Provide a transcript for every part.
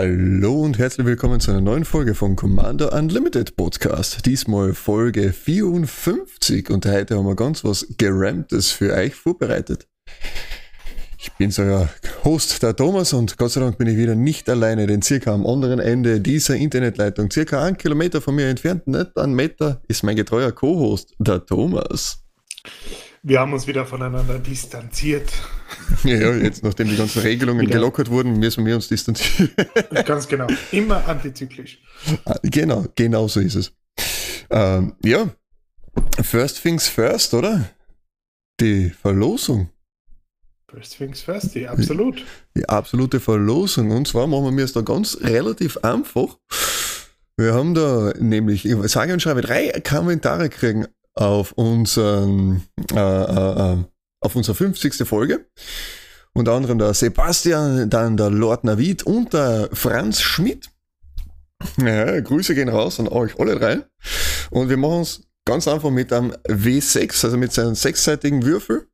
Hallo und herzlich willkommen zu einer neuen Folge von Commander Unlimited Podcast. Diesmal Folge 54 und heute haben wir ganz was Gerammtes für euch vorbereitet. Ich bin so euer Host, der Thomas, und Gott sei Dank bin ich wieder nicht alleine, denn circa am anderen Ende dieser Internetleitung, circa einen Kilometer von mir entfernt, nicht einen Meter, ist mein getreuer Co-Host, der Thomas. Wir haben uns wieder voneinander distanziert. Ja, ja, jetzt nachdem die ganzen Regelungen wieder. gelockert wurden, müssen wir uns distanzieren. Ganz genau. Immer antizyklisch. Ah, genau, genau so ist es. Ähm, ja, first things first, oder? Die Verlosung. First things first, die absolut. Die absolute Verlosung. Und zwar machen wir es da ganz relativ einfach. Wir haben da nämlich, ich sage und schreibe, drei Kommentare kriegen auf unseren, äh, äh, äh auf unsere 50. Folge. Unter anderem der Sebastian, dann der Lord Navid und der Franz Schmidt. Ja, Grüße gehen raus an euch alle drei. Und wir machen es ganz einfach mit einem W6, also mit seinem sechsseitigen Würfel.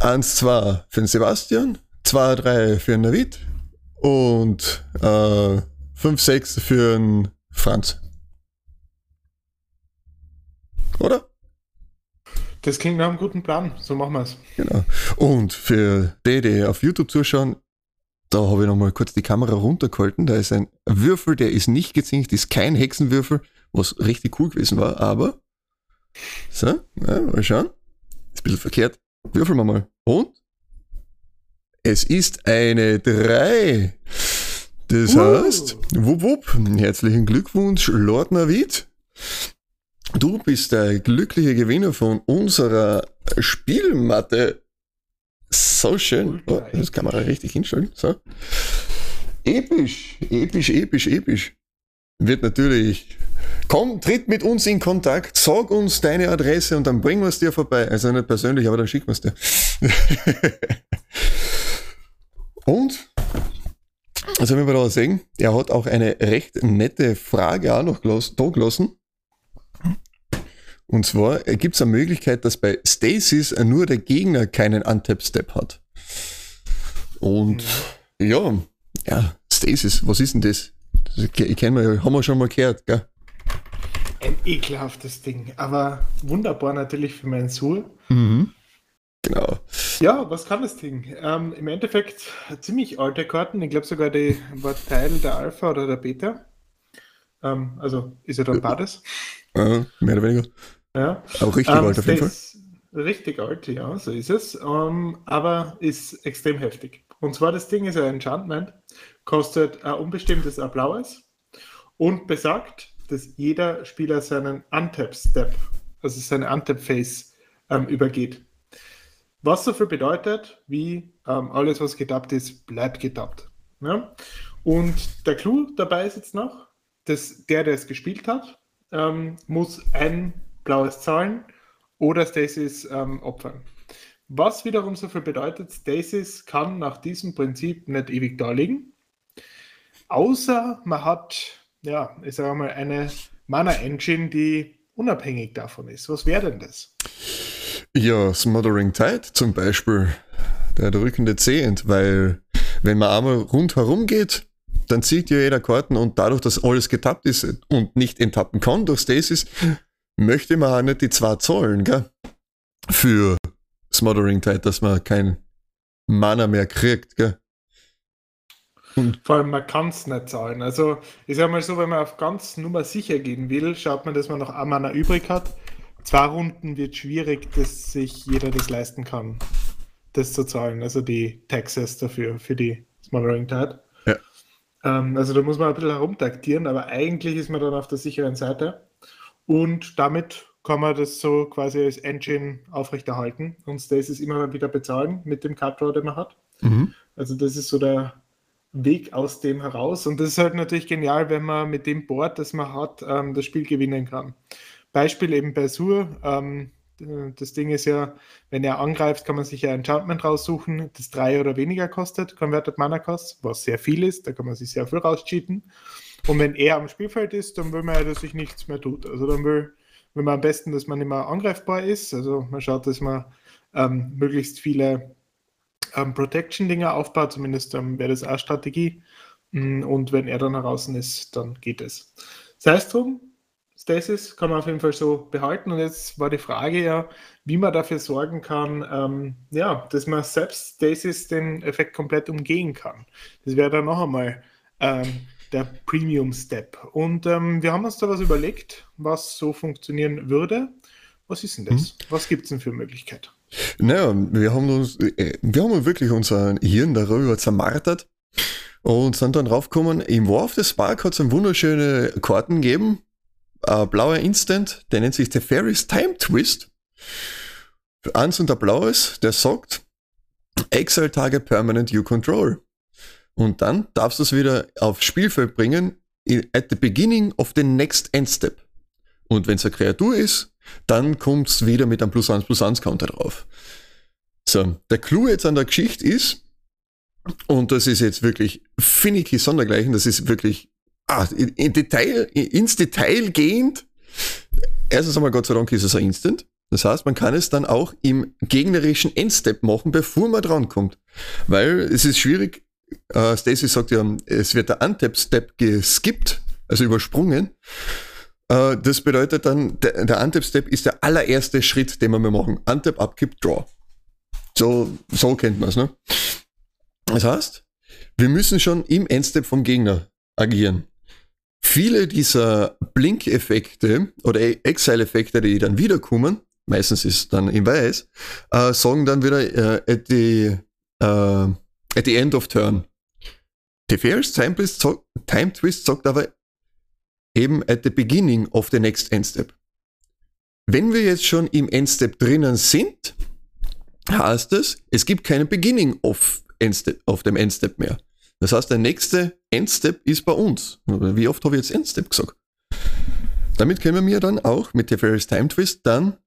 Eins, zwei für den Sebastian, zwei, drei für den Navid und äh, fünf, sechs für den Franz. Oder? Das klingt nach einem guten Plan. So machen wir es. Genau. Und für die, die auf YouTube zuschauen, da habe ich nochmal kurz die Kamera runtergehalten. Da ist ein Würfel, der ist nicht gezinkt, ist kein Hexenwürfel, was richtig cool gewesen war, aber. So, ja, mal schauen. Ist ein bisschen verkehrt. Würfeln wir mal. Und? Es ist eine 3. Das uh. heißt, wupp, wupp, herzlichen Glückwunsch, Lord Navid. Du bist der glückliche Gewinner von unserer Spielmatte. So schön. Oh, das kann man richtig hinstellen. So. Episch, episch, episch, episch. Wird natürlich. Komm, tritt mit uns in Kontakt, sag uns deine Adresse und dann bringen wir es dir vorbei. Also nicht persönlich, aber dann schicken wir es dir. und also wenn wir da sehen, er hat auch eine recht nette Frage auch noch da gelassen. Und zwar gibt es eine Möglichkeit, dass bei Stasis nur der Gegner keinen Untap-Step hat. Und ja, ja, Stasis, was ist denn das? das ich kenne haben wir schon mal gehört, gell? Ein ekelhaftes Ding, aber wunderbar natürlich für meinen Soul. Mhm. Genau. Ja, was kann das Ding? Ähm, Im Endeffekt ziemlich alte Karten. Ich glaube sogar, die war Teil der Alpha oder der Beta. Ähm, also ist ja dann beides. Äh, mehr oder weniger. Ja. Auch richtig ähm, alt auf jeden Fall. Richtig alt, ja, so ist es. Ähm, aber ist extrem heftig. Und zwar das Ding ist ein Enchantment, kostet ein unbestimmtes Blaues und besagt, dass jeder Spieler seinen Untap-Step, also seine Untap-Phase, ähm, übergeht. Was so viel bedeutet, wie ähm, alles, was getappt ist, bleibt getappt. Ja? Und der Clou dabei ist jetzt noch, dass der, der es gespielt hat, ähm, muss ein blaues Zahlen oder Stasis ähm, opfern. Was wiederum so viel bedeutet, Stasis kann nach diesem Prinzip nicht ewig da liegen, außer man hat, ja, ich sage mal, eine Mana-Engine, die unabhängig davon ist. Was wäre denn das? Ja, Smothering Tide zum Beispiel, der drückende Zehnt, weil wenn man einmal rundherum geht, dann zieht ja jeder Karten und dadurch, dass alles getappt ist und nicht enttappen kann durch Stasis, möchte man auch nicht die zwei zahlen, gell? Für Smothering Tide, dass man kein Mana mehr kriegt, gell? Und Vor allem, man kann es nicht zahlen. Also, ich sag mal so, wenn man auf ganz Nummer sicher gehen will, schaut man, dass man noch ein Mana übrig hat. Zwei Runden wird schwierig, dass sich jeder das leisten kann, das zu zahlen. Also die Taxes dafür, für die Smothering Tide. Ja. Ähm, also da muss man ein bisschen herumtaktieren, aber eigentlich ist man dann auf der sicheren Seite. Und damit kann man das so quasi als Engine aufrechterhalten und Stasis immer wieder bezahlen mit dem Card Draw, den man hat. Mhm. Also das ist so der Weg aus dem heraus. Und das ist halt natürlich genial, wenn man mit dem Board, das man hat, ähm, das Spiel gewinnen kann. Beispiel eben bei Sur. Ähm, das Ding ist ja, wenn er angreift, kann man sich ja ein Enchantment raussuchen, das drei oder weniger kostet, Converted Mana Cost, was sehr viel ist, da kann man sich sehr viel rauscheaten. Und wenn er am Spielfeld ist, dann will man ja, dass sich nichts mehr tut. Also dann will, will man am besten, dass man immer angreifbar ist. Also man schaut, dass man ähm, möglichst viele ähm, Protection-Dinger aufbaut, zumindest ähm, wäre das auch Strategie. Mm, und wenn er dann heraus ist, dann geht es. Sei es drum, Stasis kann man auf jeden Fall so behalten. Und jetzt war die Frage ja, wie man dafür sorgen kann, ähm, ja, dass man selbst Stasis den Effekt komplett umgehen kann. Das wäre dann noch einmal ähm, der Premium Step. Und ähm, wir haben uns da was überlegt, was so funktionieren würde. Was ist denn das? Hm. Was gibt es denn für Möglichkeiten? Naja, wir haben uns, äh, wir haben wirklich unser Hirn darüber zermartert und sind dann draufgekommen, im War of the Spark hat es wunderschöne Karten gegeben, ein blauer Instant, der nennt sich The Fairies Time Twist. Eins und der blaues, der sagt, Exile Target Permanent You Control. Und dann darfst du es wieder aufs Spielfeld bringen, at the beginning of the next end step. Und wenn es eine Kreatur ist, dann kommt es wieder mit einem plus 1 plus 1 Counter drauf. So, der Clou jetzt an der Geschichte ist, und das ist jetzt wirklich finicky Sondergleichen, das ist wirklich ah, in, in Detail, ins Detail gehend. Erstens einmal, Gott sei Dank, ist es ein Instant. Das heißt, man kann es dann auch im gegnerischen Endstep machen, bevor man dran kommt. Weil es ist schwierig, äh, Stacy sagt ja, es wird der Untap-Step geskippt, also übersprungen. Äh, das bedeutet dann, der, der Untap-Step ist der allererste Schritt, den wir machen. Untap, Upkeep, Draw. So, so kennt man es, ne? Das heißt, wir müssen schon im Endstep vom Gegner agieren. Viele dieser Blink-Effekte oder Exile-Effekte, die dann wiederkommen, meistens ist dann in weiß, äh, sagen dann wieder äh, at, the, äh, at the end of turn. Time Twist, Time Twist sagt aber eben at the beginning of the next Endstep. Wenn wir jetzt schon im Endstep drinnen sind, heißt es, es gibt keinen Beginning of, Endstep, of dem Endstep mehr. Das heißt, der nächste Endstep ist bei uns. Wie oft habe ich jetzt Endstep gesagt? Damit können wir dann auch mit der Ferris Time Twist dann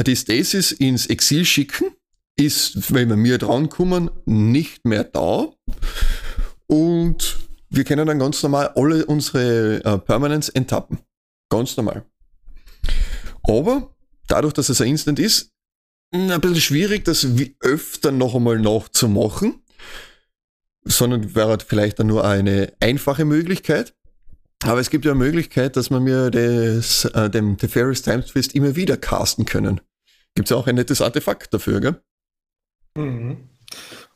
die Stasis ins Exil schicken. Ist, wenn wir mir drankommen, nicht mehr da. Und wir können dann ganz normal alle unsere äh, Permanents enttappen. Ganz normal. Aber dadurch, dass es ein Instant ist, ein bisschen schwierig, das öfter noch einmal nachzumachen sondern wäre vielleicht dann nur eine einfache Möglichkeit. Aber es gibt ja eine Möglichkeit, dass man mir das, äh, dem The Ferris Time Twist immer wieder casten können. Gibt es ja auch ein nettes Artefakt dafür, gell? Mhm.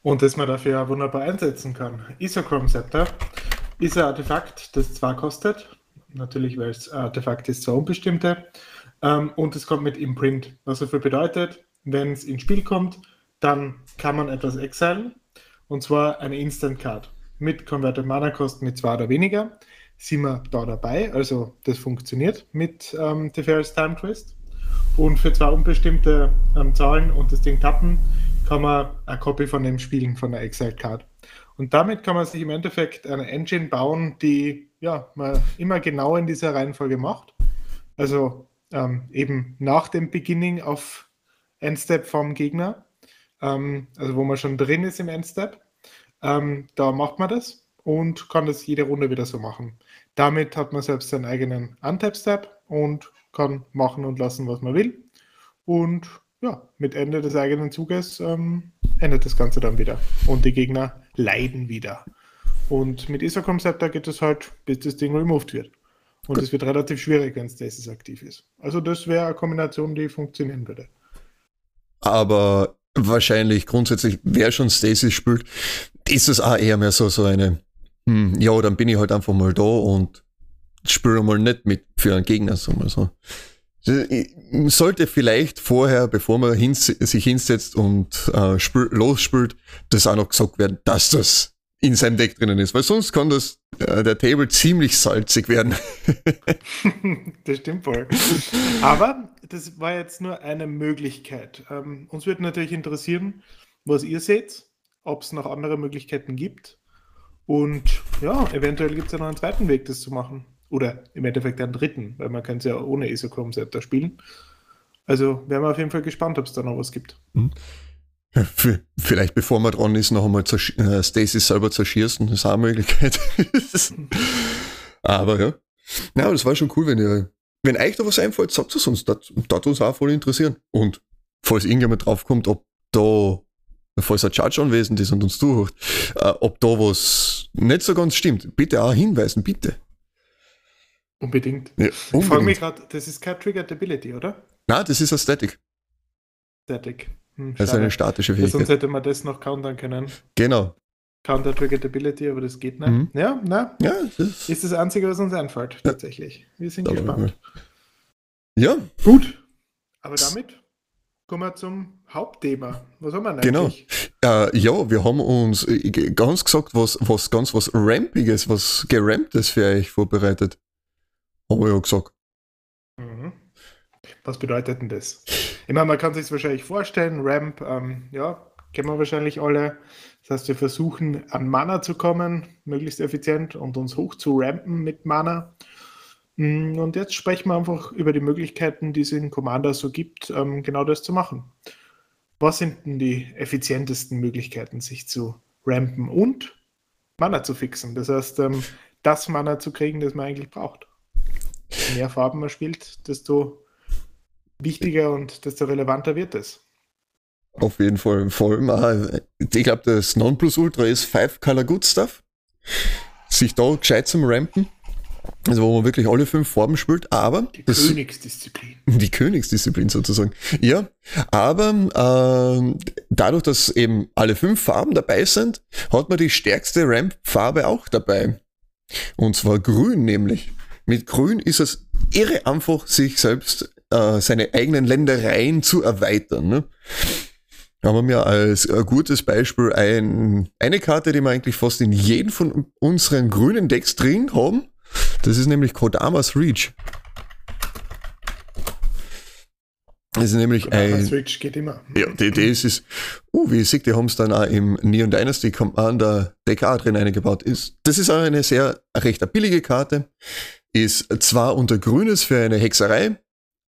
Und das man dafür ja wunderbar einsetzen kann. Isochrome Scepter ist ein Artefakt, das zwar kostet, natürlich, weil es Artefakt ist, zwar unbestimmte, ähm, und es kommt mit Imprint. Was dafür bedeutet, wenn es ins Spiel kommt, dann kann man etwas exilen und zwar eine Instant Card mit Converted Mana Kosten mit zwei oder weniger. Sind wir da dabei, also das funktioniert mit ähm, Teferis Time Twist. Und für zwei unbestimmte ähm, Zahlen und das Ding tappen, kann man eine Copy von dem spielen, von der Exiled Card. Und damit kann man sich im Endeffekt eine Engine bauen, die ja, man immer genau in dieser Reihenfolge macht. Also ähm, eben nach dem Beginning auf Endstep vom Gegner ähm, also wo man schon drin ist im Endstep. Ähm, da macht man das und kann das jede Runde wieder so machen. Damit hat man selbst seinen eigenen Untap-Step und kann machen und lassen, was man will. Und ja, mit Ende des eigenen Zuges ähm, endet das Ganze dann wieder. Und die Gegner leiden wieder. Und mit Isocom Scepter geht es halt, bis das Ding removed wird. Und es wird relativ schwierig, wenn Stasis aktiv ist. Also das wäre eine Kombination, die funktionieren würde. Aber wahrscheinlich grundsätzlich, wer schon Stasis spielt, ist es auch eher mehr so, so eine, hm, ja, dann bin ich halt einfach mal da und spüre mal nicht mit für einen Gegner, so mal so. Sollte vielleicht vorher, bevor man hins sich hinsetzt und äh, spül losspült, das auch noch gesagt werden, dass das in seinem Deck drinnen ist, weil sonst kann das äh, der Table ziemlich salzig werden. das stimmt voll. Aber das war jetzt nur eine Möglichkeit. Ähm, uns würde natürlich interessieren, was ihr seht, ob es noch andere Möglichkeiten gibt. Und ja, eventuell gibt es ja noch einen zweiten Weg, das zu machen. Oder im Endeffekt einen dritten, weil man kann es ja ohne Isochrome Scepter spielen. Also wären wir auf jeden Fall gespannt, ob es da noch was gibt. Mhm. Vielleicht bevor man dran ist, noch einmal äh, Stacy selber zerschießen, das ist auch eine Möglichkeit. Aber ja. Na, das war schon cool, wenn ihr, wenn euch da was einfällt, sagt es uns. Das das uns auch voll interessieren. Und falls irgendjemand draufkommt, ob da, falls ein Judge anwesend ist und uns zuhört, äh, ob da was nicht so ganz stimmt, bitte auch hinweisen, bitte. Unbedingt. Ja, Ich frage mich unbedingt. gerade, das ist kein Triggered Ability, oder? Nein, das ist eine Static. Static. Hm, Das ist eine statische Ja, sonst Fähigkeit. hätte man das noch countern können. Genau. Counter Triggered Ability, aber das geht nicht. Mhm. Ja, na, Ja, das ist, ist das Einzige, was uns einfällt, tatsächlich. Wir sind Da war gespannt. ja, Gut. Aber damit kommen wir zum Hauptthema. Was haben wir denn Genau. eigentlich? Äh, ja, wir haben uns äh, ganz gesagt, was, was ganz was Rampiges, was Geramptes für euch vorbereitet. Haben wir ja gesagt. Mhm. Was bedeutet denn das? Ich meine, man kann sich wahrscheinlich vorstellen, Ramp, ähm, ja, kennen wir wahrscheinlich alle. Das heißt, wir versuchen an Mana zu kommen, möglichst effizient und uns hoch zu rampen mit Mana. Mm, Und jetzt sprechen wir einfach über die Möglichkeiten, die es in Commander so gibt, ähm, genau das zu machen. Was sind denn die effizientesten Möglichkeiten, sich zu rampen und Mana zu fixen? Das heißt, ähm, das Mana zu kriegen, das man eigentlich braucht. Mehr Farben man spielt, desto wichtiger und desto relevanter wird es. Auf jeden Fall. Vor allem, äh, ich glaube, das Nonplusultra ist Five Color Good Stuff. Sich da gescheit zum Rampen. Also wo man wirklich alle fünf Farben spielt, aber Die das, Königsdisziplin. die Königsdisziplin sozusagen. Ja, aber ähm, dadurch, dass eben alle fünf Farben dabei sind, hat man die stärkste Ramp-Farbe auch dabei. Und zwar grün nämlich. Mit grün ist es irre einfach, sich selbst äh, seine eigenen Ländereien zu erweitern. Ne? Da haben wir als äh, gutes Beispiel ein, eine Karte, die wir eigentlich fast in jedem von unseren grünen Decks drin haben. Das ist nämlich Kodamas Reach. Das ist nämlich Aber ein, Switch geht immer. ja, die Idee ist, ist uh, wie ich sehe, die haben es dann auch im Neon Dynasty Commander Deck auch drin eingebaut. Ist, das ist auch eine sehr recht eine billige Karte. Ist zwar unter Grünes für eine Hexerei,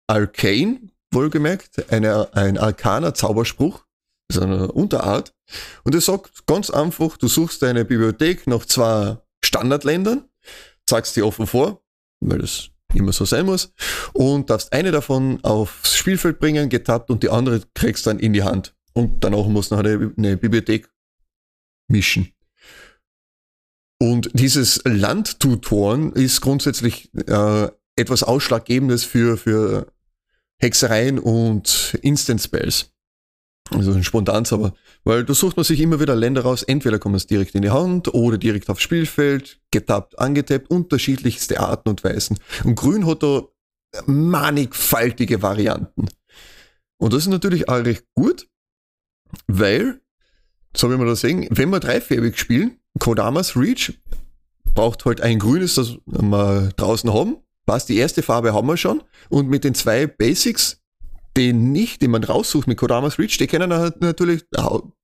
Arcane, wohlgemerkt, eine, ein arkaner Zauberspruch, ist eine Unterart. Und es sagt ganz einfach, du suchst deine Bibliothek nach zwei Standardländern, zeigst die offen vor, weil das immer so sein muss, und darfst eine davon aufs Spielfeld bringen, getappt, und die andere kriegst dann in die Hand. Und danach musst du eine, eine Bibliothek mischen. Und dieses Landtutoren ist grundsätzlich äh, etwas Ausschlaggebendes für, für Hexereien und Instant Spells. Also ein Spontanzauber. Weil da sucht man sich immer wieder Länder raus, entweder kommen es direkt in die Hand oder direkt aufs Spielfeld, getappt, angetappt, unterschiedlichste Arten und Weisen. Und Grün hat da mannigfaltige Varianten. Und das ist natürlich auch recht gut, weil, so wie wir das sehen, wenn wir dreifärbig spielen, Kodamas Reach braucht halt ein grünes, das wir draußen haben. Was, die erste Farbe haben wir schon. Und mit den zwei Basics, die nicht, die man raussucht mit Kodamas Reach, die können halt natürlich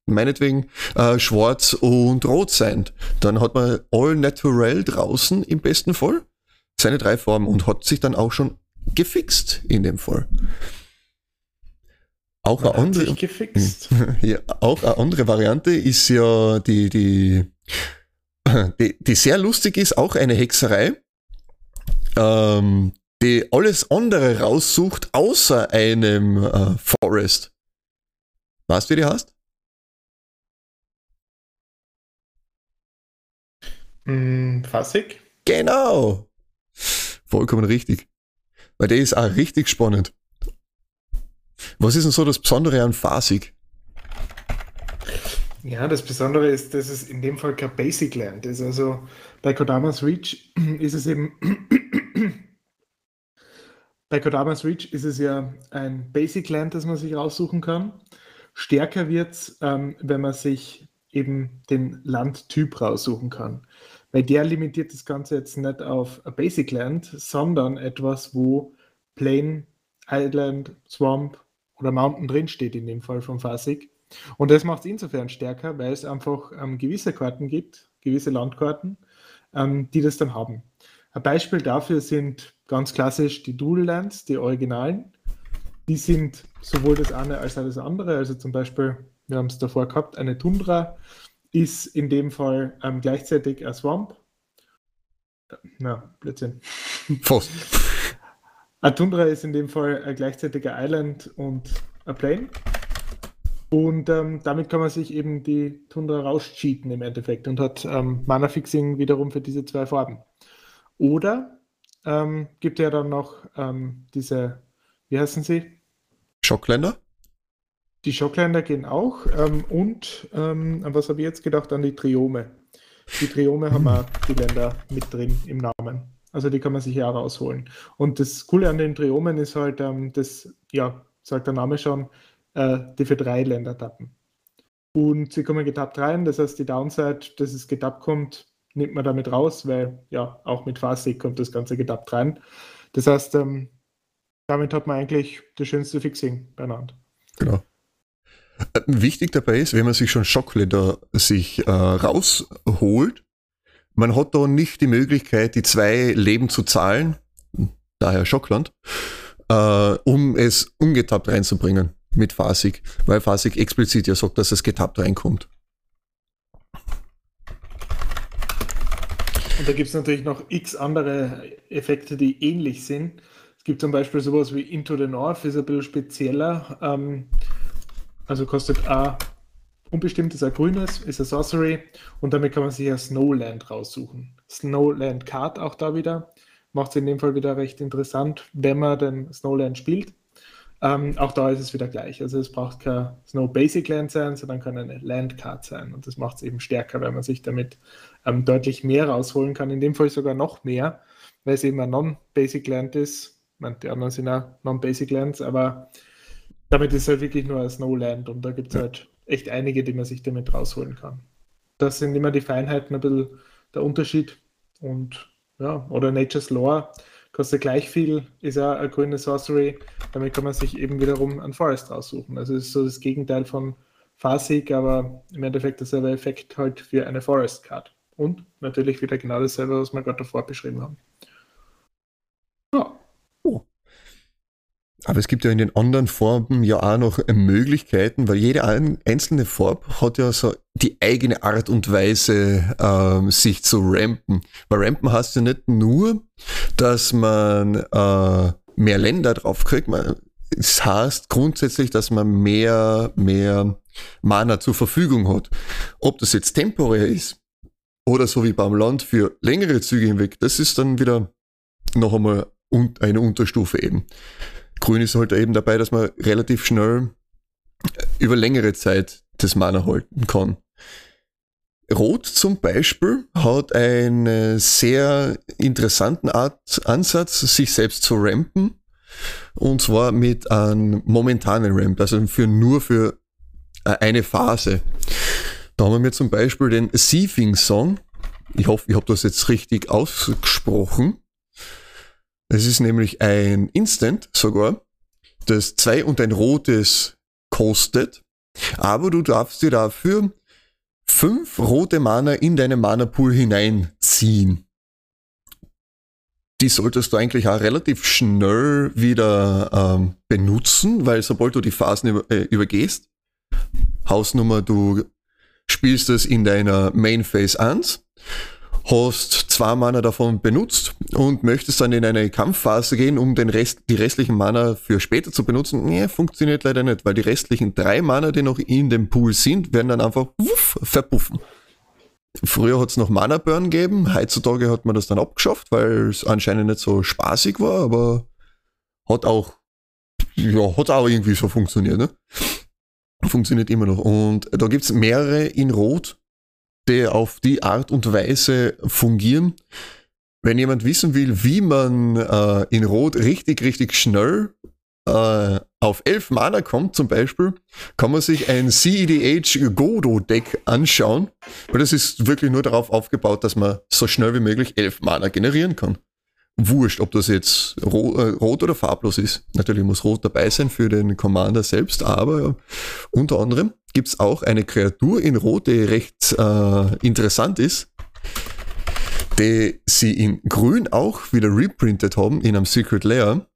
meinetwegen äh, schwarz und rot sein. Dann hat man All Natural draußen im besten Fall. Seine drei Farben und hat sich dann auch schon gefixt in dem Fall. Auch eine andere, ja, auch eine andere Variante ist ja die, die, die, die sehr lustig ist, auch eine Hexerei, ähm, die alles andere raussucht, außer einem äh, Forest. Weißt du, wie die heißt? Hm, Fassig? Genau! Vollkommen richtig. Weil der ist auch richtig spannend. Was ist denn so das Besondere an Fasig? Ja, das Besondere ist, dass es in dem Fall kein Basic Land ist. Also bei Kodamas Reach ist es eben. bei Kodamas Reach ist es ja ein Basic Land, das man sich raussuchen kann. Stärker wird es, ähm, wenn man sich eben den Landtyp raussuchen kann. Weil der limitiert das Ganze jetzt nicht auf Basic Land, sondern etwas, wo Plain, Island, Swamp oder Mountain drinsteht, in dem Fall von Fasig. Und das macht es insofern stärker, weil es einfach ähm, gewisse Karten gibt, gewisse Landkarten, ähm, die das dann haben. Ein Beispiel dafür sind ganz klassisch die Dual Lands, die Originalen. Die sind sowohl das eine als auch das andere. Also zum Beispiel, wir haben es davor gehabt, eine Tundra ist in dem Fall ähm, gleichzeitig ein Swamp Na, Blödsinn. Fast. Ein Tundra ist in dem Fall ein gleichzeitiger Island und ein Plane. Und ähm, damit kann man sich eben die Tundra rauscheaten im Endeffekt und hat ähm, Mana-Fixing wiederum für diese zwei Farben. Oder ähm, gibt ja dann noch ähm, diese, wie heißen sie? Schockländer? Die Schockländer gehen auch. Ähm, und ähm, an was habe ich jetzt gedacht? An die Triome. Die Triome haben auch die Länder mit drin im Namen. Also die kann man sich ja rausholen. Und das Coole an den Triomen ist halt, ähm, das, ja, sagt der Name schon, äh, die für drei Länder tappen. Und sie kommen getappt rein, das heißt, die Downside, dass es getappt kommt, nimmt man damit raus, weil ja, auch mit Fastig kommt das Ganze getappt rein. Das heißt, ähm, damit hat man eigentlich das schönste Fixing beieinander. Genau. Äh, wichtig dabei ist, wenn man sich schon Schockländer sich äh, rausholt, man hat da nicht die Möglichkeit, die zwei Leben zu zahlen, daher Schockland, äh, um es ungetappt reinzubringen mit Fasig, weil Fasig explizit ja sagt, dass es getappt reinkommt. Und da gibt es natürlich noch x andere Effekte, die ähnlich sind. Es gibt zum Beispiel sowas wie Into the North, ist ein bisschen spezieller. Ähm, also kostet A unbestimmt, ist ein grünes, ist ein Sorcery und damit kann man sich ein Snowland raussuchen. Snowland Card auch da wieder. Macht es in dem Fall wieder recht interessant, wenn man den Snowland spielt. Ähm, auch da ist es wieder gleich. Also es braucht kein Snow Basic Land sein, sondern kann eine Land Card sein. Und das macht es eben stärker, weil man sich damit ähm, deutlich mehr rausholen kann. In dem Fall sogar noch mehr, weil es eben ein Non-Basic Land ist. meine, die anderen sind ja Non-Basic Lands, aber damit ist es halt wirklich nur ein Snowland und da gibt es halt echt einige, die man sich damit rausholen kann. Das sind immer die Feinheiten, ein bisschen der Unterschied. Und ja, oder Nature's Lore kostet gleich viel, ist ja eine grüne Sorcery. Damit kann man sich eben wiederum ein Forest raussuchen. Also es ist so das Gegenteil von Farsig, aber im Endeffekt derselbe Effekt halt für eine Forest Card. Und natürlich wieder genau dasselbe, was wir gerade davor beschrieben haben. Aber es gibt ja in den anderen Formen ja auch noch Möglichkeiten, weil jede einzelne Farbe hat ja so die eigene Art und Weise, ähm, sich zu rampen. Weil rampen heißt ja nicht nur, dass man äh, mehr Länder drauf kriegt. Man, es heißt grundsätzlich, dass man mehr, mehr Mana zur Verfügung hat. Ob das jetzt temporär ist oder so wie beim Land für längere Züge hinweg, das ist dann wieder noch einmal eine Unterstufe eben. Grün ist halt eben dabei, dass man relativ schnell über längere Zeit das Mana halten kann. Rot zum Beispiel hat einen sehr interessanten Art Ansatz, sich selbst zu rampen. Und zwar mit einem momentanen Ramp, also für nur für eine Phase. Da haben wir zum Beispiel den Seething Song. Ich hoffe, ich habe das jetzt richtig ausgesprochen. Es ist nämlich ein Instant sogar, das zwei und ein rotes kostet, aber du darfst dir dafür fünf rote Mana in deinen Mana-Pool hineinziehen. Die solltest du eigentlich auch relativ schnell wieder ähm, benutzen, weil sobald du die Phasen über, äh, übergehst, Hausnummer, du spielst es in deiner Main Phase 1 hast zwei Mana davon benutzt und möchtest dann in eine Kampfphase gehen, um den Rest, die restlichen Mana für später zu benutzen, nee, funktioniert leider nicht, weil die restlichen drei Mana, die noch in dem Pool sind, werden dann einfach wuff, verpuffen. Früher hat es noch Mana Burn gegeben, heutzutage hat man das dann abgeschafft, weil es anscheinend nicht so spaßig war, aber hat auch, ja, hat auch irgendwie so funktioniert, ne? Funktioniert immer noch. Und da gibt's mehrere in Rot, die auf die Art und Weise fungieren. Wenn jemand wissen will, wie man äh, in Rot richtig, richtig schnell äh, auf 11 Mana kommt zum Beispiel, kann man sich ein CEDH Godo Deck anschauen, weil das ist wirklich nur darauf aufgebaut, dass man so schnell wie möglich 11 Mana generieren kann. Wurscht, ob das jetzt rot, äh, rot oder farblos ist. Natürlich muss rot dabei sein für den Commander selbst, aber unter anderem gibt es auch eine Kreatur in Rot, die recht äh, interessant ist, die sie in Grün auch wieder reprintet haben in einem Secret Layer.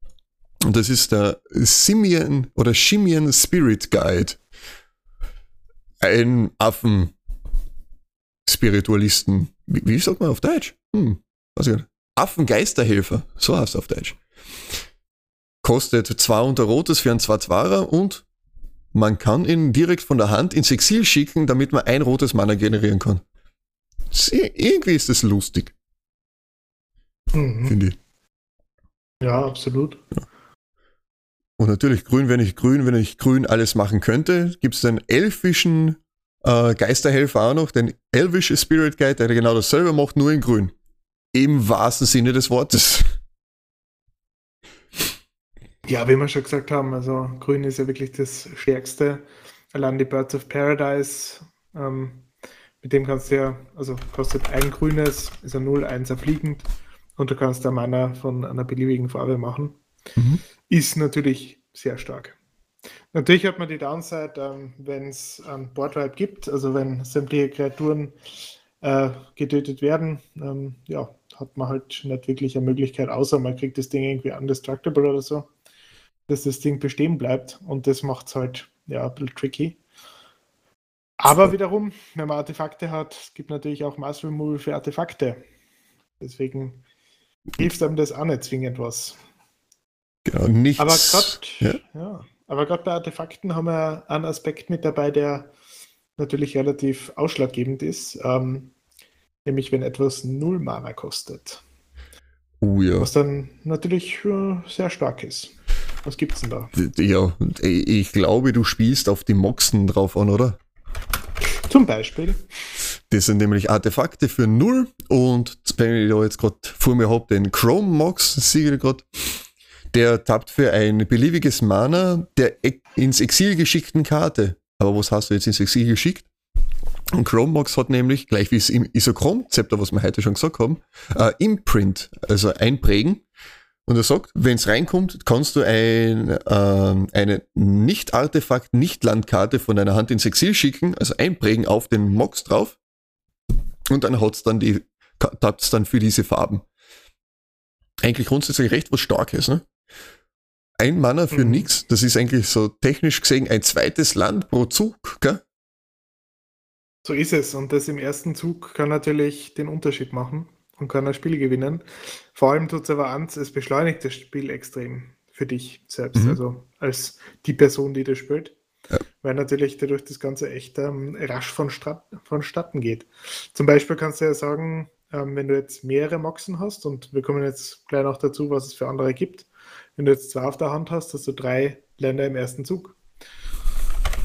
Und das ist der Simian oder Shimian Spirit Guide. Ein Affen-Spiritualisten. Wie, wie sagt man auf Deutsch? Hm. weiß ich. Affengeisterhelfer, so heißt es auf Deutsch. Kostet 200 Rotes für einen 2-2er und man kann ihn direkt von der Hand ins Exil schicken, damit man ein rotes Mana generieren kann. Irgendwie ist das lustig. Mhm. Finde ich. Ja, absolut. Ja. Und natürlich grün, wenn ich grün, wenn ich grün alles machen könnte, gibt es den elfischen äh, Geisterhelfer auch noch, den elvische Spirit Guide, der genau dasselbe macht, nur in grün. Im wahrsten Sinne des Wortes. Ja, wie wir schon gesagt haben, also grün ist ja wirklich das Stärkste. Allein die Birds of Paradise, ähm, mit dem kannst du ja, also kostet ein grünes, ist ein 0, 1 fliegend und du kannst da Mana von einer beliebigen Farbe machen. Mhm. Ist natürlich sehr stark. Natürlich hat man die Downside, ähm, wenn es einen Boardwipe gibt, also wenn sämtliche Kreaturen äh, getötet werden, ähm, ja, hat man halt nicht wirklich eine Möglichkeit, außer man kriegt das Ding irgendwie undestructible oder so, dass das Ding bestehen bleibt und das macht es halt ja ein bisschen tricky. Aber wiederum, wenn man Artefakte hat, es gibt natürlich auch Mass Removal für Artefakte. Deswegen hilft einem das auch nicht zwingend was. Genau, nichts. Aber gerade ja. ja. Aber bei Artefakten haben wir einen Aspekt mit dabei, der natürlich relativ ausschlaggebend ist. Ähm, nämlich wenn etwas null Mana kostet. Oh ja. Was dann natürlich äh, sehr stark ist. Was gibt's denn da? Ja, ich glaube, du spielst auf die Moxen drauf an, oder? Zum Beispiel. Das sind nämlich Artefakte für null und wenn ich da jetzt gerade vor mir habe, den Chrome Mox, sehe ich gerade, der tappt für ein beliebiges Mana der e- ins Exil geschickten Karte. Aber was hast du jetzt ins Exil geschickt? Und Chromemox hat nämlich, gleich wie es im Isochrom-Zepter, was wir heute schon gesagt haben, äh, Imprint, also einprägen. Und er sagt, wenn es reinkommt, kannst du ein, äh, eine Nicht-Artefakt, Nicht-Landkarte von deiner Hand ins Exil schicken, also einprägen auf den Mox drauf. Und dann hat's dann die, tappt dann für diese Farben. Eigentlich grundsätzlich recht was Starkes, ne? Ein Mana für mhm. nix, das ist eigentlich so technisch gesehen ein zweites Land pro Zug, gell? So ist es. Und das im ersten Zug kann natürlich den Unterschied machen und kann ein Spiel gewinnen. Vor allem tut es aber eins, es beschleunigt das Spiel extrem für dich selbst, mhm. also als die Person, die das spielt. Ja. Weil natürlich dadurch das Ganze echt ähm, rasch vonstatt, vonstatten geht. Zum Beispiel kannst du ja sagen, ähm, wenn du jetzt mehrere Moxen hast, und wir kommen jetzt gleich noch dazu, was es für andere gibt, wenn du jetzt zwei auf der Hand hast, hast du drei Länder im ersten Zug.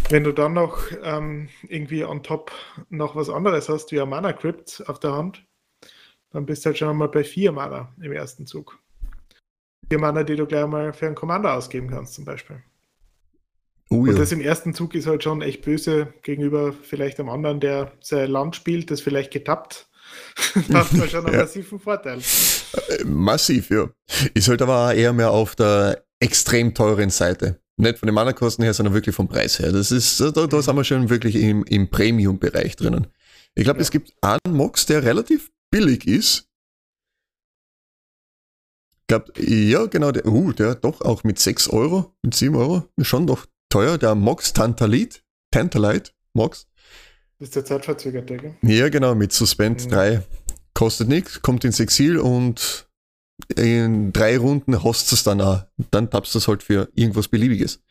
Wenn du dann noch ähm, irgendwie on top noch was anderes hast, wie ein Mana Crypt auf der Hand, dann bist du halt schon einmal bei vier Mana im ersten Zug. Vier Mana, die du gleich mal für einen Commander ausgeben kannst, zum Beispiel. Oh, ja. Und das im ersten Zug ist halt schon echt böse gegenüber vielleicht einem anderen, der sein Land spielt, das vielleicht getappt da hat man schon einen ja. massiven Vorteil. Äh, massiv, ja. Ist halt aber eher mehr auf der extrem teuren Seite. Nicht von den Mana-Kosten her, sondern wirklich vom Preis her. Das ist, da, da sind wir schon wirklich im, im Premium-Bereich drinnen. Ich glaube, ja. es gibt einen Mox, der relativ billig ist. Ich glaube, ja, genau, der, uh, der doch auch mit 6 Euro, mit 7 Euro, schon doch teuer. Der Mox Tantalit, Tantalite Mox, das ist der zeitverzögerte, gell? Ja, genau, mit Suspend mhm. 3. Kostet nichts, kommt ins Exil und in drei Runden hast du es dann auch. Dann tappst du es halt für irgendwas Beliebiges.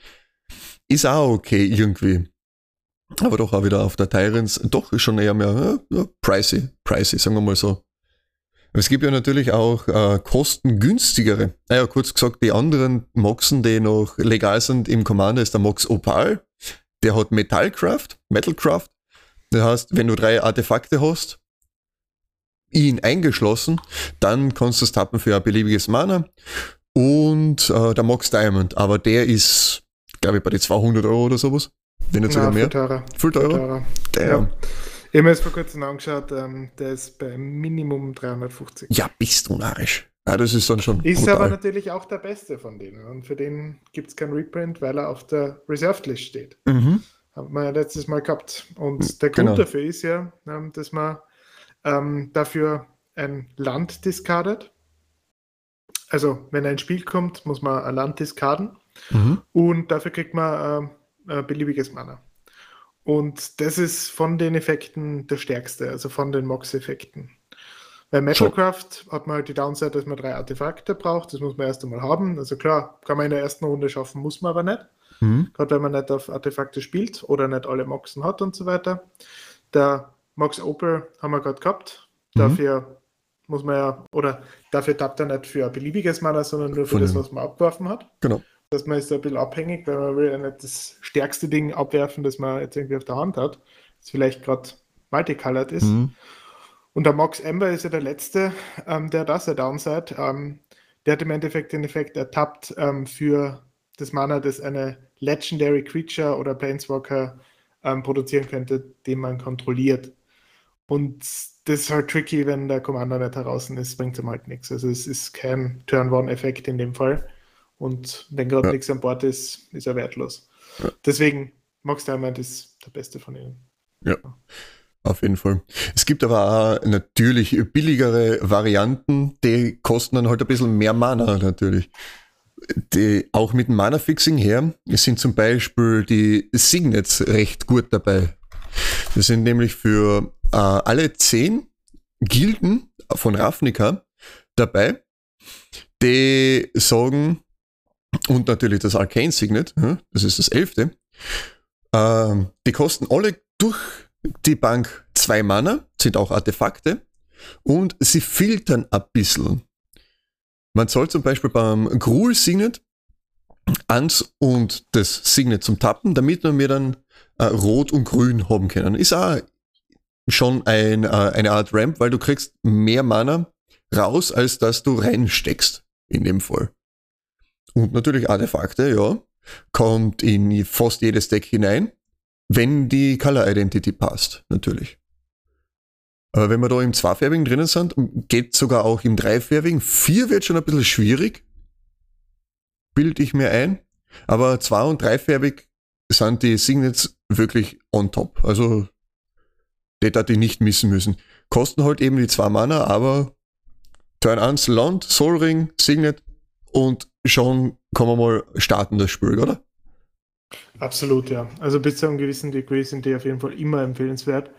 Ist auch okay, irgendwie. Aber doch auch wieder auf der Tyrants, doch schon eher mehr ja, pricey, pricey, sagen wir mal so. Es gibt ja natürlich auch äh, kostengünstigere. Naja, kurz gesagt, die anderen Moxen, die noch legal sind im Commander, ist der Mox Opal. Der hat Metallcraft, Metalcraft das heißt, wenn du drei Artefakte hast, ihn eingeschlossen, dann kannst du es tappen für ein beliebiges Mana und äh, der Mox Diamond, aber der ist, glaube ich, bei den 200 Euro oder sowas. Wenn nicht sogar mehr. Viel teurer. Viel teurer? teurer. Ja. Ich habe mir jetzt vor kurzem angeschaut, ähm, der ist bei Minimum 350. Ja, bist du narrisch. Ja, das ist dann schon. Ist brutal. aber natürlich auch der beste von denen. Und für den gibt es kein Reprint, weil er auf der Reserved List steht. Mhm. Haben wir ja letztes Mal gehabt. Und der Grund genau. dafür ist ja, ähm, dass man ähm, dafür ein Land discardet. Also, wenn ein Spiel kommt, muss man ein Land discarden. Mhm. Und dafür kriegt man äh, ein beliebiges Mana. Und das ist von den Effekten der stärkste, also von den Mox-Effekten. Bei Metalcraft hat man halt die Downside, dass man drei Artefakte braucht. Das muss man erst einmal haben. Also klar, kann man in der ersten Runde schaffen, muss man aber nicht. Mhm. Gerade wenn man nicht auf Artefakte spielt oder nicht alle Moxen hat und so weiter. Der Mox Opal haben wir gerade gehabt. Mhm. Dafür muss man ja, oder dafür tappt er nicht für ein beliebiges Mana, sondern nur für Von das, was man abgeworfen hat. Genau. Dass man ist ein bisschen abhängig, weil man will ja nicht das stärkste Ding abwerfen, das man jetzt irgendwie auf der Hand hat. Das vielleicht gerade multicolored ist. Mhm. Und der Mox Ember ist ja der letzte, ähm, der das der Downside. Ähm, der hat im Endeffekt den Effekt ertappt ähm, für das Mana, das eine Legendary Creature oder Planeswalker ähm, produzieren könnte, den man kontrolliert. Und das ist halt tricky, wenn der Commander nicht heraus ist, bringt es ihm halt nichts. Also es ist kein Turn-One-Effekt in dem Fall. Und wenn gerade ja. nichts an Bord ist, ist er wertlos. Ja. Deswegen, Mox Diamond ist der beste von ihnen. Ja. Auf jeden Fall. Es gibt aber auch natürlich billigere Varianten, die kosten dann halt ein bisschen mehr Mana natürlich. Die, auch mit dem Mana-Fixing her sind zum Beispiel die Signets recht gut dabei. Das sind nämlich für äh, alle zehn Gilden von Ravnica dabei, die sagen, und natürlich das Arcane Signet, das ist das elfte, äh, die kosten alle durch die Bank zwei Mana, sind auch Artefakte und sie filtern ein bisschen. Man soll zum Beispiel beim Gruul Signet ans und das Signet zum Tappen, damit wir mir dann äh, Rot und Grün haben können. Ist auch schon ein, äh, eine Art Ramp, weil du kriegst mehr Mana raus, als dass du reinsteckst in dem Fall. Und natürlich Artefakte, ja, kommt in fast jedes Deck hinein. Wenn die Color Identity passt, natürlich. Aber wenn wir da im Zweifärbigen drinnen sind, geht sogar auch im Dreifärbigen. Vier wird schon ein bisschen schwierig. Bilde ich mir ein. Aber zwei- und dreifärbig sind die Signets wirklich on top. Also, die hat die nicht missen müssen. Kosten halt eben die zwei Mana, aber Turn 1 Land, Soul Ring, Signet und schon kann man mal starten das Spiel, oder? Absolut, ja. Also bis zu einem gewissen Degree sind die auf jeden Fall immer empfehlenswert.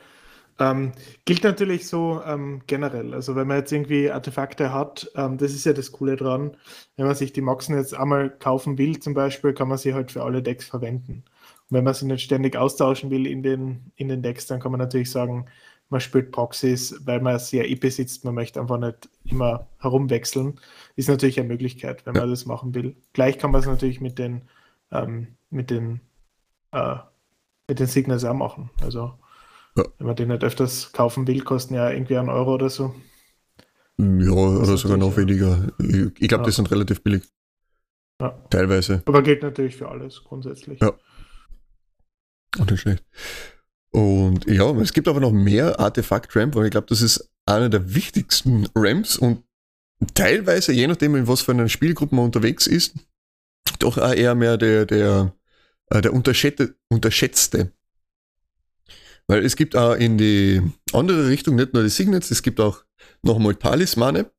Ähm, gilt natürlich so ähm, generell. Also wenn man jetzt irgendwie Artefakte hat, ähm, das ist ja das Coole dran. Wenn man sich die Moxen jetzt einmal kaufen will, zum Beispiel, kann man sie halt für alle Decks verwenden. Und wenn man sie nicht ständig austauschen will in den, in den Decks, dann kann man natürlich sagen, man spielt Proxys, weil man sie ja eh besitzt, man möchte einfach nicht immer herumwechseln. Ist natürlich eine Möglichkeit, wenn man das machen will. Gleich kann man es natürlich mit den, ähm, mit den äh, mit den Signals auch machen. Also ja. wenn man den nicht öfters kaufen will, kosten ja irgendwie einen Euro oder so. Ja, oder sogar noch weniger. Ich, ich glaube, ja. die sind relativ billig. Ja. Teilweise. Aber geht natürlich für alles grundsätzlich. Ja. Und nicht schlecht. Und ja, es gibt aber noch mehr Artefakt-Ramp, weil ich glaube, das ist einer der wichtigsten Ramps und teilweise, je nachdem, in was für einer Spielgruppe man unterwegs ist, doch auch eher mehr der, der äh, der unterschätzte, unterschätzte. Weil es gibt auch in die andere Richtung nicht nur die Signets, es gibt auch nochmal Talismane,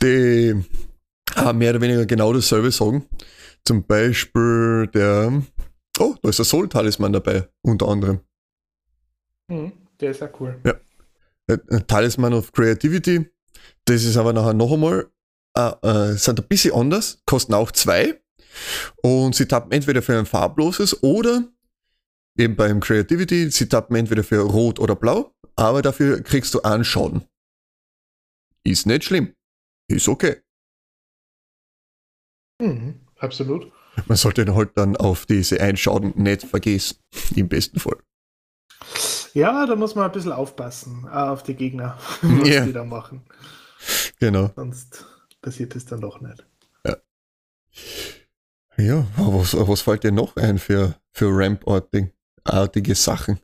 die mehr oder weniger genau dasselbe sagen. Zum Beispiel der, oh, da ist der Soul-Talisman dabei, unter anderem. Mhm, der ist ja cool. Ja. Äh, äh, Talisman of Creativity, das ist aber nachher noch einmal, äh, äh, sind ein bisschen anders, kosten auch zwei, und sie tappen entweder für ein farbloses oder eben beim Creativity, sie tappen entweder für rot oder blau, aber dafür kriegst du Anschauen. Ist nicht schlimm. Ist okay. Mhm, absolut. Man sollte halt dann auf diese Einschauen nicht vergessen, im besten Fall. Ja, da muss man ein bisschen aufpassen äh, auf die Gegner, was ja. die da machen. Genau. Sonst passiert es dann doch nicht. Ja. Ja, was, was fällt dir noch ein für, für Ramp-artige Sachen?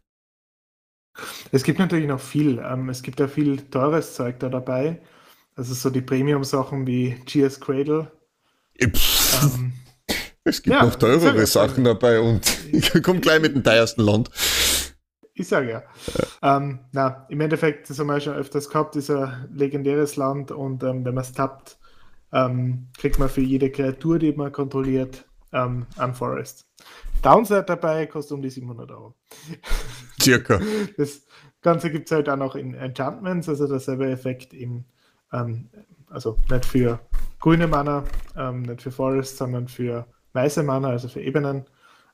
Es gibt natürlich noch viel. Ähm, es gibt ja viel teures Zeug da dabei. Also so die Premium-Sachen wie GS Cradle. Ähm, es gibt ja, noch teurere Sachen dabei und ich komme gleich mit dem teuersten Land. Ich sage ja. ja. Ähm, na, im Endeffekt, das haben wir schon öfters gehabt, ist ein legendäres Land und ähm, wenn man es tappt, ähm, kriegt man für jede Kreatur, die man kontrolliert, ähm, einen Forest. Downside dabei kostet um die 700 Euro. Circa. Das Ganze gibt es halt auch noch in Enchantments, also derselbe Effekt im, ähm, also nicht für grüne Mana, ähm, nicht für Forest, sondern für weiße Mana, also für Ebenen.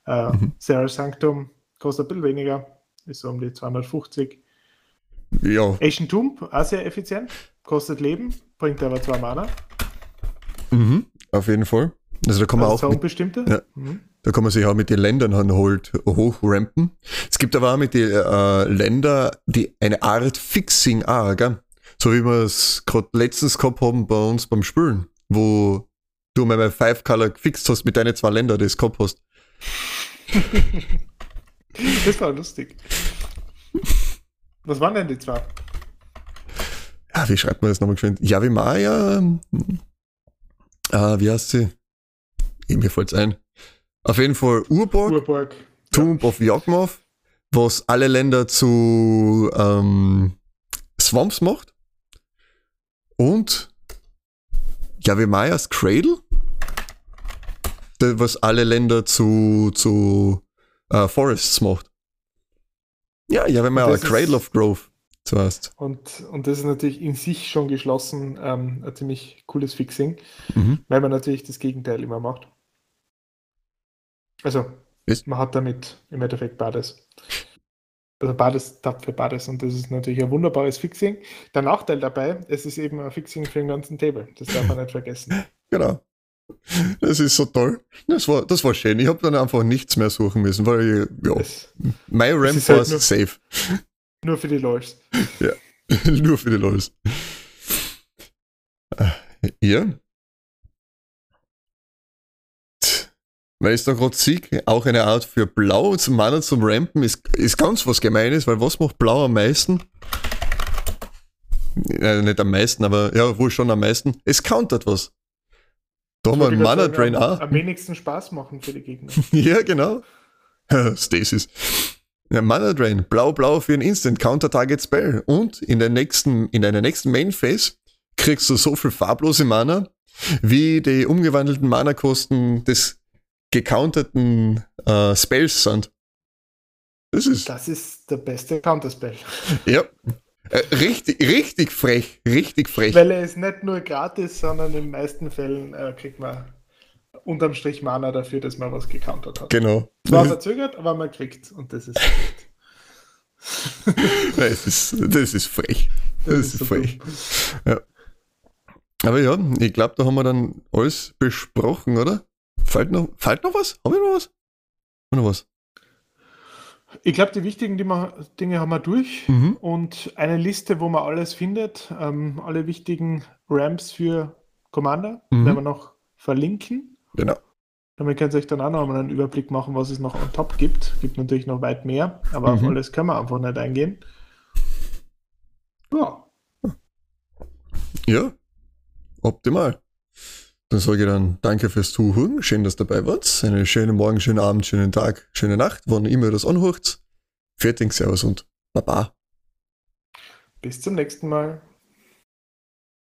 Äh, Mhm. Sarah Sanctum kostet ein bisschen weniger, ist so um die 250. Ja, Ancient Tomb, auch sehr effizient, kostet Leben, bringt aber zwei Mana. mhm, auf jeden Fall. Also da kann man Also auch mit. Ja. Mhm. da kann man sich auch mit den Ländern halt hochrampen. Es gibt aber auch mit den äh, Ländern die eine Art Fixing auch, gell? So wie wir es gerade letztens gehabt haben bei uns beim Spülen, wo du mal bei Five Color gefixt hast mit deinen zwei Ländern, die du gehabt hast. Das war lustig. Was waren denn die zwei? Ja, wie schreibt man das nochmal geschwind? Javi Maya, ähm, äh, wie heißt sie? Eh, mir fällt's ein. Auf jeden Fall Urborg, Urborg. Tomb of Yawgmoth, was alle Länder zu ähm, Swamps macht. Und Javi Mayas Cradle, was alle Länder zu, zu äh, Forests macht. Ja, Javi Maya, das ist- Cradle of Growth zuerst. Und, und das ist natürlich in sich schon geschlossen ähm, ein ziemlich cooles Fixing, Mhm. weil man natürlich das Gegenteil immer macht. Also, Ist- man hat damit im Endeffekt beides. Also beides tappt für beides und das ist natürlich ein wunderbares Fixing. Der Nachteil dabei, es ist eben ein Fixing für den ganzen Table. Das darf man nicht vergessen. Genau. Das ist so toll. Das war, das war schön. Ich habe dann einfach nichts mehr suchen müssen, weil ich, ja, Das, mein Ramp halt war nur- safe. nur für die Lols. Nur für die Ja. Weil ich da gerade sehe, auch eine Art für Blau zum Mana zum Rampen ist, ist ganz was Gemeines, weil was macht Blau am meisten? Äh, nicht am meisten, aber ja, wohl schon am meisten. Es countert was. Einen Ich wollte Mana Drain sagen, am, wenigsten Spaß machen für die Gegner. Ja, genau. Stasis. Ja, Mana Drain, blau-blau für ein Instant Counter-Target Spell. Und in der nächsten, in deiner nächsten Main Phase kriegst du so viel farblose Mana, wie die umgewandelten Mana-Kosten des gecounterten äh, Spells sind. Das ist, Das ist der beste Counterspell. ja, richtig, richtig frech, richtig frech. Weil er ist nicht nur gratis, sondern in den meisten Fällen äh, kriegt man unterm Strich Mana dafür, dass man was gecountert hat. Genau. Zwar verzögert, aber man kriegt und das ist gut. Das ist, das ist frech. Das, ist, so frech. dumm. Aber ja, ich glaube, da haben wir dann alles besprochen, oder? Fällt noch, fällt noch was? Haben wir noch was? Haben wir noch was? Ich glaube, die wichtigen Dinge, haben wir durch Mhm. und eine Liste, wo man alles findet, ähm, alle wichtigen Ramps für Commander, Mhm. werden wir noch verlinken. Genau. Damit könnt ihr euch dann auch noch mal einen Überblick machen, was es noch on top gibt. Gibt natürlich noch weit mehr, aber auf Mhm. alles können wir einfach nicht eingehen. Ja, Ja, optimal. Dann sage ich dann danke fürs Zuhören. Schön, dass ihr dabei wart. Einen schönen Morgen, schönen Abend, schönen Tag, schöne Nacht, wann immer ihr das anhört. Fertig, Servus und Baba. bis zum nächsten Mal.